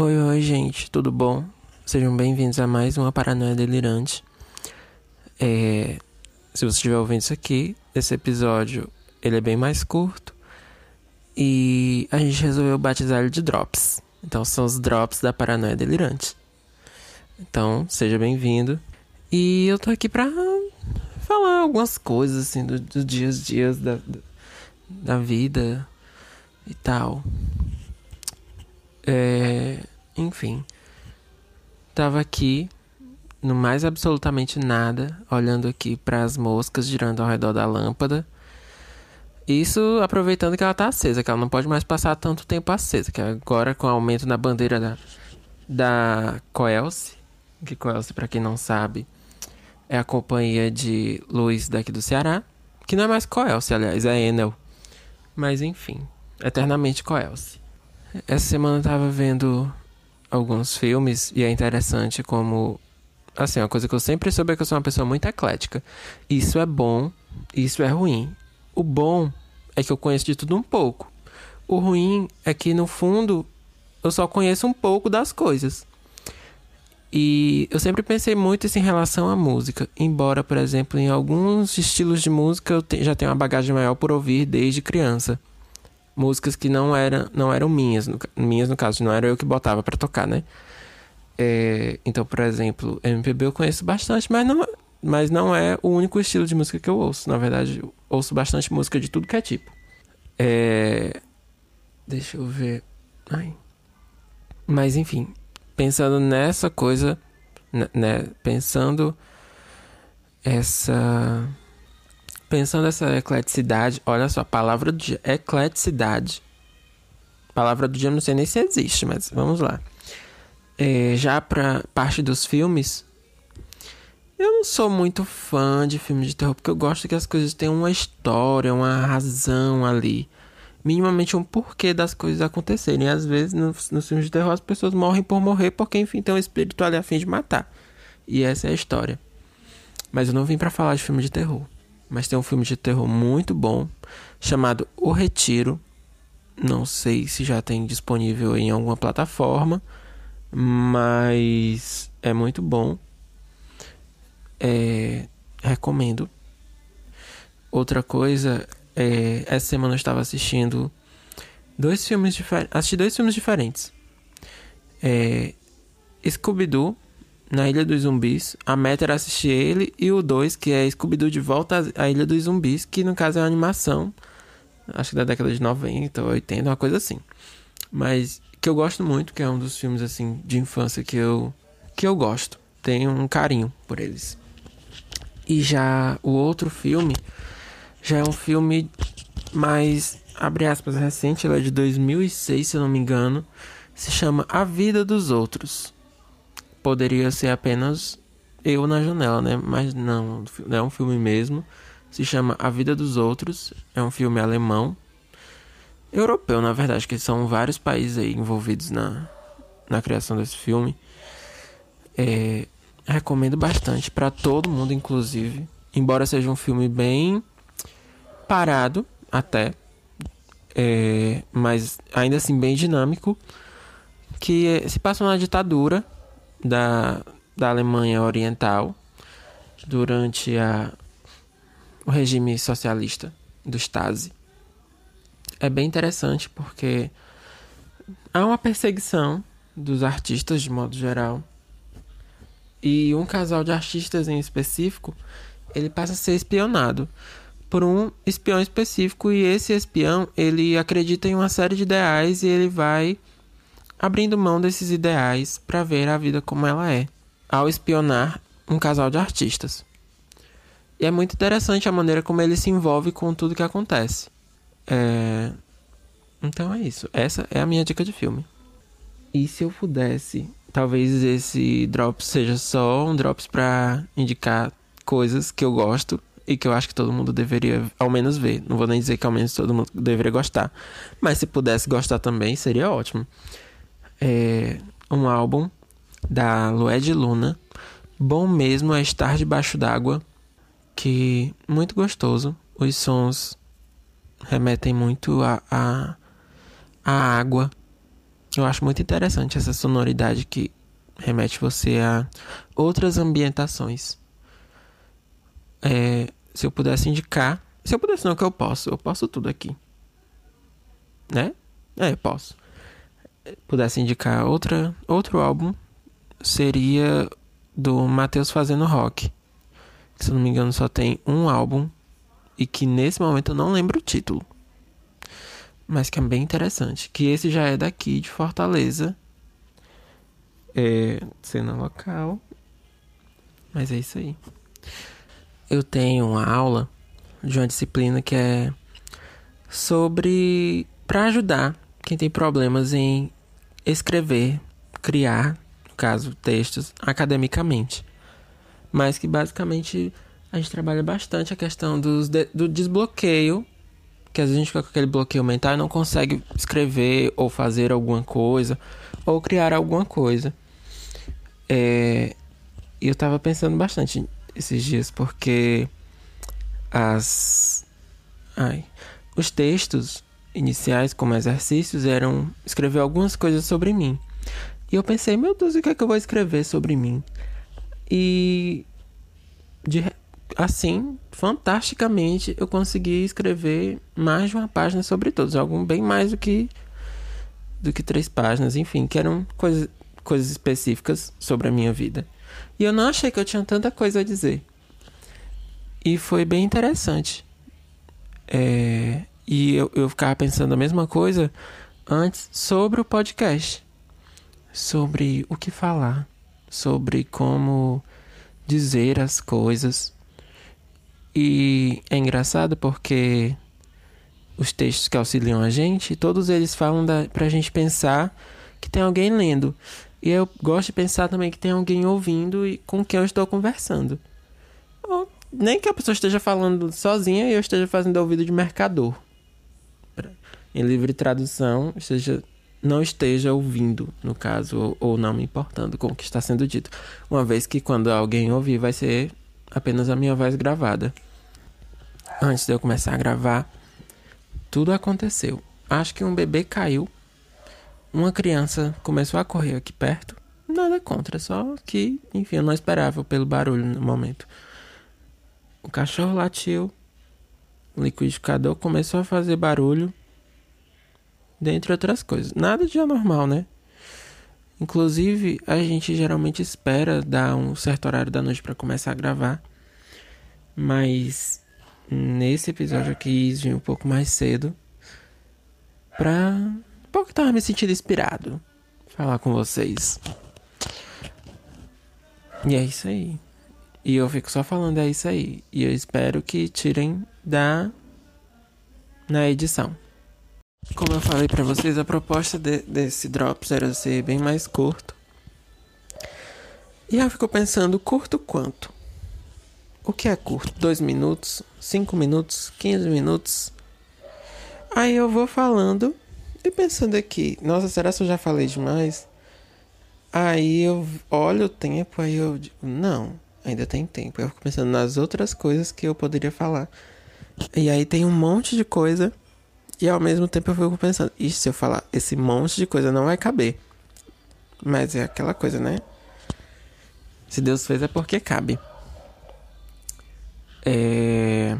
Oi, oi, gente, tudo bom? Sejam bem-vindos a mais uma Paranoia Delirante. É, se você estiver ouvindo isso aqui, esse episódio ele é bem mais curto e a gente resolveu batizar ele de Drops. Então são os Drops da Paranoia Delirante. Então, seja bem-vindo. E eu tô aqui pra falar algumas coisas assim dos do dias dias da, da vida e tal. É, enfim, tava aqui no mais absolutamente nada, olhando aqui para as moscas girando ao redor da lâmpada. Isso aproveitando que ela tá acesa, que ela não pode mais passar tanto tempo acesa, que agora com o aumento na bandeira da da Coelce, que Coelce para quem não sabe, é a companhia de luz daqui do Ceará, que não é mais Coelce, aliás, é Enel. Mas enfim, eternamente Coelce. Essa semana eu tava vendo alguns filmes e é interessante como assim, uma coisa que eu sempre soube é que eu sou uma pessoa muito eclética. Isso é bom, isso é ruim. O bom é que eu conheço de tudo um pouco. O ruim é que no fundo eu só conheço um pouco das coisas. E eu sempre pensei muito isso em relação à música. Embora, por exemplo, em alguns estilos de música eu já tenho uma bagagem maior por ouvir desde criança. Músicas que não, era, não eram minhas, no, minhas no caso, não era eu que botava para tocar, né? É, então, por exemplo, MPB eu conheço bastante, mas não, mas não é o único estilo de música que eu ouço. Na verdade, ouço bastante música de tudo que é tipo. É, deixa eu ver. Ai. Mas enfim, pensando nessa coisa, né, pensando essa pensando essa ecleticidade, olha só, palavra do dia, ecleticidade. Palavra do dia não sei nem se existe, mas vamos lá. É, já pra parte dos filmes, eu não sou muito fã de filmes de terror, porque eu gosto que as coisas tenham uma história, uma razão ali minimamente um porquê das coisas acontecerem. Às vezes nos, nos filmes de terror as pessoas morrem por morrer porque enfim tem um espírito ali a fim de matar. E essa é a história. Mas eu não vim para falar de filme de terror. Mas tem um filme de terror muito bom chamado O Retiro. Não sei se já tem disponível em alguma plataforma, mas é muito bom. É, recomendo. Outra coisa é, essa semana eu estava assistindo dois filmes diferentes. Assisti dois filmes diferentes. É, Scooby-Doo, na Ilha dos Zumbis. A meta era assistir ele. E o 2, que é Scooby-Doo de volta à Ilha dos Zumbis, que no caso é uma animação. Acho que da década de 90 ou 80, uma coisa assim. Mas que eu gosto muito, que é um dos filmes assim de infância que eu que eu gosto. Tenho um carinho por eles. E já o outro filme já é um filme mais, abre aspas, recente, ela é de 2006, se eu não me engano. Se chama A Vida dos Outros. Poderia ser apenas eu na janela, né? Mas não, é um filme mesmo. Se chama A Vida dos Outros. É um filme alemão. Europeu, na verdade, que são vários países aí envolvidos na, na criação desse filme. É, recomendo bastante para todo mundo, inclusive. Embora seja um filme bem parado até, é, mas ainda assim bem dinâmico, que se passa na ditadura da, da Alemanha Oriental durante a, o regime socialista do Stasi. É bem interessante porque há uma perseguição dos artistas de modo geral e um casal de artistas em específico ele passa a ser espionado por um espião específico e esse espião ele acredita em uma série de ideais e ele vai abrindo mão desses ideais para ver a vida como ela é ao espionar um casal de artistas. E é muito interessante a maneira como ele se envolve com tudo que acontece. É... Então é isso. Essa é a minha dica de filme. E se eu pudesse, talvez esse drops seja só um drops para indicar coisas que eu gosto e que eu acho que todo mundo deveria ao menos ver. Não vou nem dizer que ao menos todo mundo deveria gostar, mas se pudesse gostar também seria ótimo. É um álbum da Lued Luna, bom mesmo é estar debaixo d'água, que muito gostoso. Os sons remetem muito a, a, a água, Eu acho muito interessante essa sonoridade que remete você a outras ambientações. É, se eu pudesse indicar. Se eu pudesse, não, que eu posso. Eu posso tudo aqui. Né? É, posso. Pudesse indicar outra, outro álbum, seria do Matheus Fazendo Rock. Que, se eu não me engano, só tem um álbum. E que nesse momento eu não lembro o título. Mas que é bem interessante. Que esse já é daqui, de Fortaleza. É, cena local. Mas é isso aí eu tenho uma aula de uma disciplina que é sobre para ajudar quem tem problemas em escrever, criar, no caso, textos academicamente. Mas que basicamente a gente trabalha bastante a questão dos de, do desbloqueio, que às vezes a gente fica com aquele bloqueio mental e não consegue escrever ou fazer alguma coisa ou criar alguma coisa. É, eu estava pensando bastante esses dias porque as ai, os textos iniciais como exercícios eram escrever algumas coisas sobre mim. E eu pensei, meu Deus, o que é que eu vou escrever sobre mim? E de, assim, fantasticamente, eu consegui escrever mais de uma página sobre todos, algum bem mais do que do que três páginas, enfim, que eram coisas, coisas específicas sobre a minha vida. E eu não achei que eu tinha tanta coisa a dizer. E foi bem interessante. É, e eu, eu ficava pensando a mesma coisa antes sobre o podcast. Sobre o que falar. Sobre como dizer as coisas. E é engraçado porque os textos que auxiliam a gente, todos eles falam da, pra gente pensar que tem alguém lendo. E eu gosto de pensar também que tem alguém ouvindo e com quem eu estou conversando. Ou nem que a pessoa esteja falando sozinha e eu esteja fazendo ouvido de mercador. Em livre tradução, esteja, não esteja ouvindo, no caso, ou, ou não me importando com o que está sendo dito. Uma vez que quando alguém ouvir, vai ser apenas a minha voz gravada. Antes de eu começar a gravar, tudo aconteceu. Acho que um bebê caiu uma criança começou a correr aqui perto. Nada contra, só que, enfim, eu não esperava pelo barulho no momento. O cachorro latiu, o liquidificador começou a fazer barulho, dentre outras coisas. Nada de anormal, né? Inclusive, a gente geralmente espera dar um certo horário da noite para começar a gravar. Mas nesse episódio eu quis vir um pouco mais cedo pra pouco tava me sentindo inspirado falar com vocês. E é isso aí. E eu fico só falando é isso aí. E eu espero que tirem da na edição. Como eu falei para vocês, a proposta de, desse Drops era ser bem mais curto. E eu fico pensando, curto quanto? O que é curto? Dois minutos? Cinco minutos? Quinze minutos? Aí eu vou falando e pensando aqui, nossa, será que eu já falei demais? Aí eu olho o tempo, aí eu digo, não, ainda tem tempo. Eu fico pensando nas outras coisas que eu poderia falar. E aí tem um monte de coisa. E ao mesmo tempo eu fico pensando, e se eu falar esse monte de coisa não vai caber. Mas é aquela coisa, né? Se Deus fez é porque cabe. É...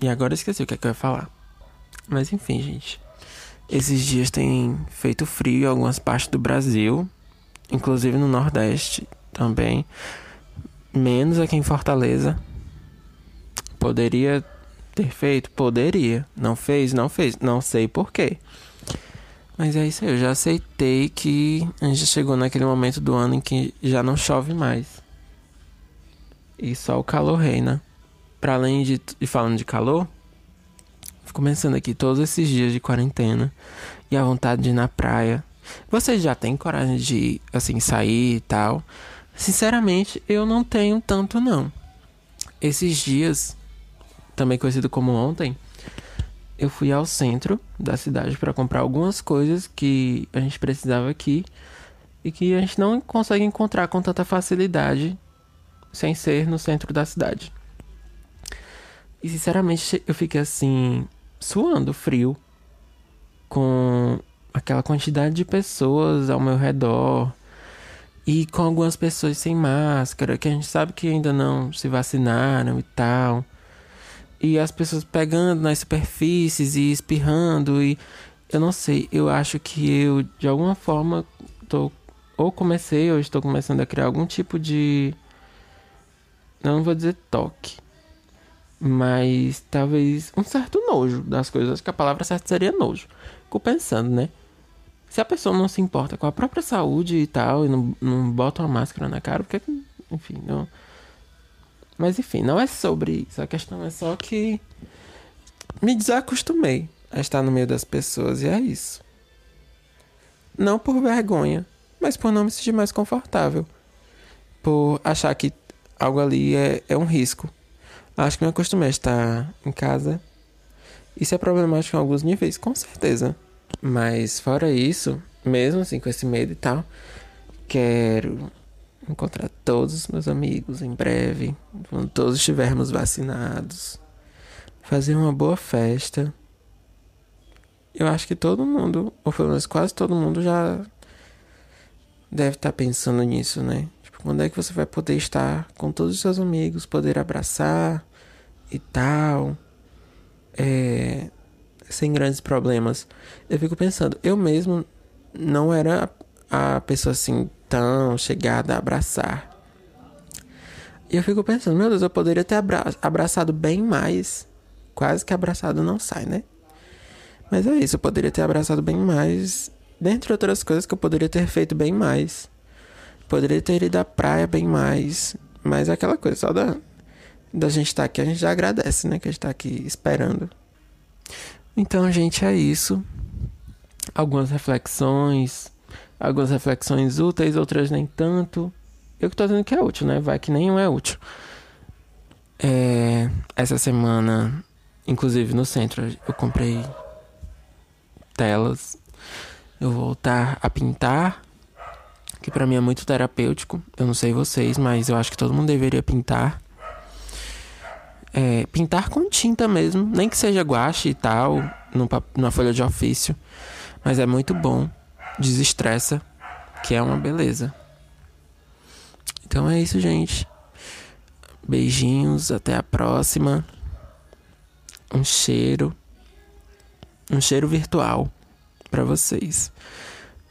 E agora eu esqueci o que, é que eu ia falar. Mas enfim, gente. Esses dias tem feito frio em algumas partes do Brasil, inclusive no Nordeste também. Menos aqui em Fortaleza. Poderia ter feito? Poderia. Não fez? Não fez. Não sei porquê. Mas é isso aí, eu já aceitei que a gente chegou naquele momento do ano em que já não chove mais. E só o calor reina. Para além de, de falando de calor, começando aqui todos esses dias de quarentena e a vontade de ir na praia. Vocês já têm coragem de, assim, sair e tal? Sinceramente, eu não tenho tanto, não. Esses dias, também conhecido como ontem, eu fui ao centro da cidade para comprar algumas coisas que a gente precisava aqui e que a gente não consegue encontrar com tanta facilidade sem ser no centro da cidade. E sinceramente eu fiquei assim, suando frio, com aquela quantidade de pessoas ao meu redor e com algumas pessoas sem máscara, que a gente sabe que ainda não se vacinaram e tal. E as pessoas pegando nas superfícies e espirrando e eu não sei, eu acho que eu de alguma forma tô ou comecei ou estou começando a criar algum tipo de não vou dizer toque, mas talvez um certo nojo das coisas. Acho que a palavra certa seria nojo. Fico pensando, né? Se a pessoa não se importa com a própria saúde e tal, e não, não bota uma máscara na cara, porque, enfim, não. Mas enfim, não é sobre isso. A questão é só que me desacostumei a estar no meio das pessoas, e é isso. Não por vergonha, mas por não me sentir mais confortável. Por achar que algo ali é, é um risco. Acho que me acostumei a estar em casa. Isso é problemático em alguns níveis, com certeza. Mas fora isso, mesmo assim com esse medo e tal, quero encontrar todos os meus amigos em breve, quando todos estivermos vacinados. Fazer uma boa festa. Eu acho que todo mundo, ou pelo menos quase todo mundo, já deve estar pensando nisso, né? Quando é que você vai poder estar com todos os seus amigos, poder abraçar e tal, é, sem grandes problemas. Eu fico pensando, eu mesmo não era a pessoa assim tão chegada abraçar. E eu fico pensando, meu Deus, eu poderia ter abra abraçado bem mais. Quase que abraçado não sai, né? Mas é isso, eu poderia ter abraçado bem mais. Dentre outras coisas que eu poderia ter feito bem mais. Poderia ter ido à praia bem mais. Mas é aquela coisa, só da, da gente estar tá aqui, a gente já agradece, né? Que a gente está aqui esperando. Então, gente, é isso. Algumas reflexões. Algumas reflexões úteis, outras nem tanto. Eu que tô dizendo que é útil, né? Vai que nenhum é útil. É, essa semana, inclusive no centro, eu comprei telas. Eu vou voltar a pintar que para mim é muito terapêutico. Eu não sei vocês, mas eu acho que todo mundo deveria pintar. É, pintar com tinta mesmo, nem que seja guache e tal, numa folha de ofício. Mas é muito bom, desestressa, que é uma beleza. Então é isso, gente. Beijinhos, até a próxima. Um cheiro. Um cheiro virtual para vocês.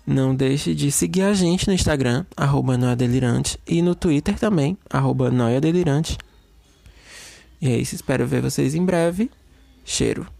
Não deixe de seguir a gente no Instagram, arroba Delirante, e no Twitter também, arroba Noia Delirante. E é isso, espero ver vocês em breve. Cheiro.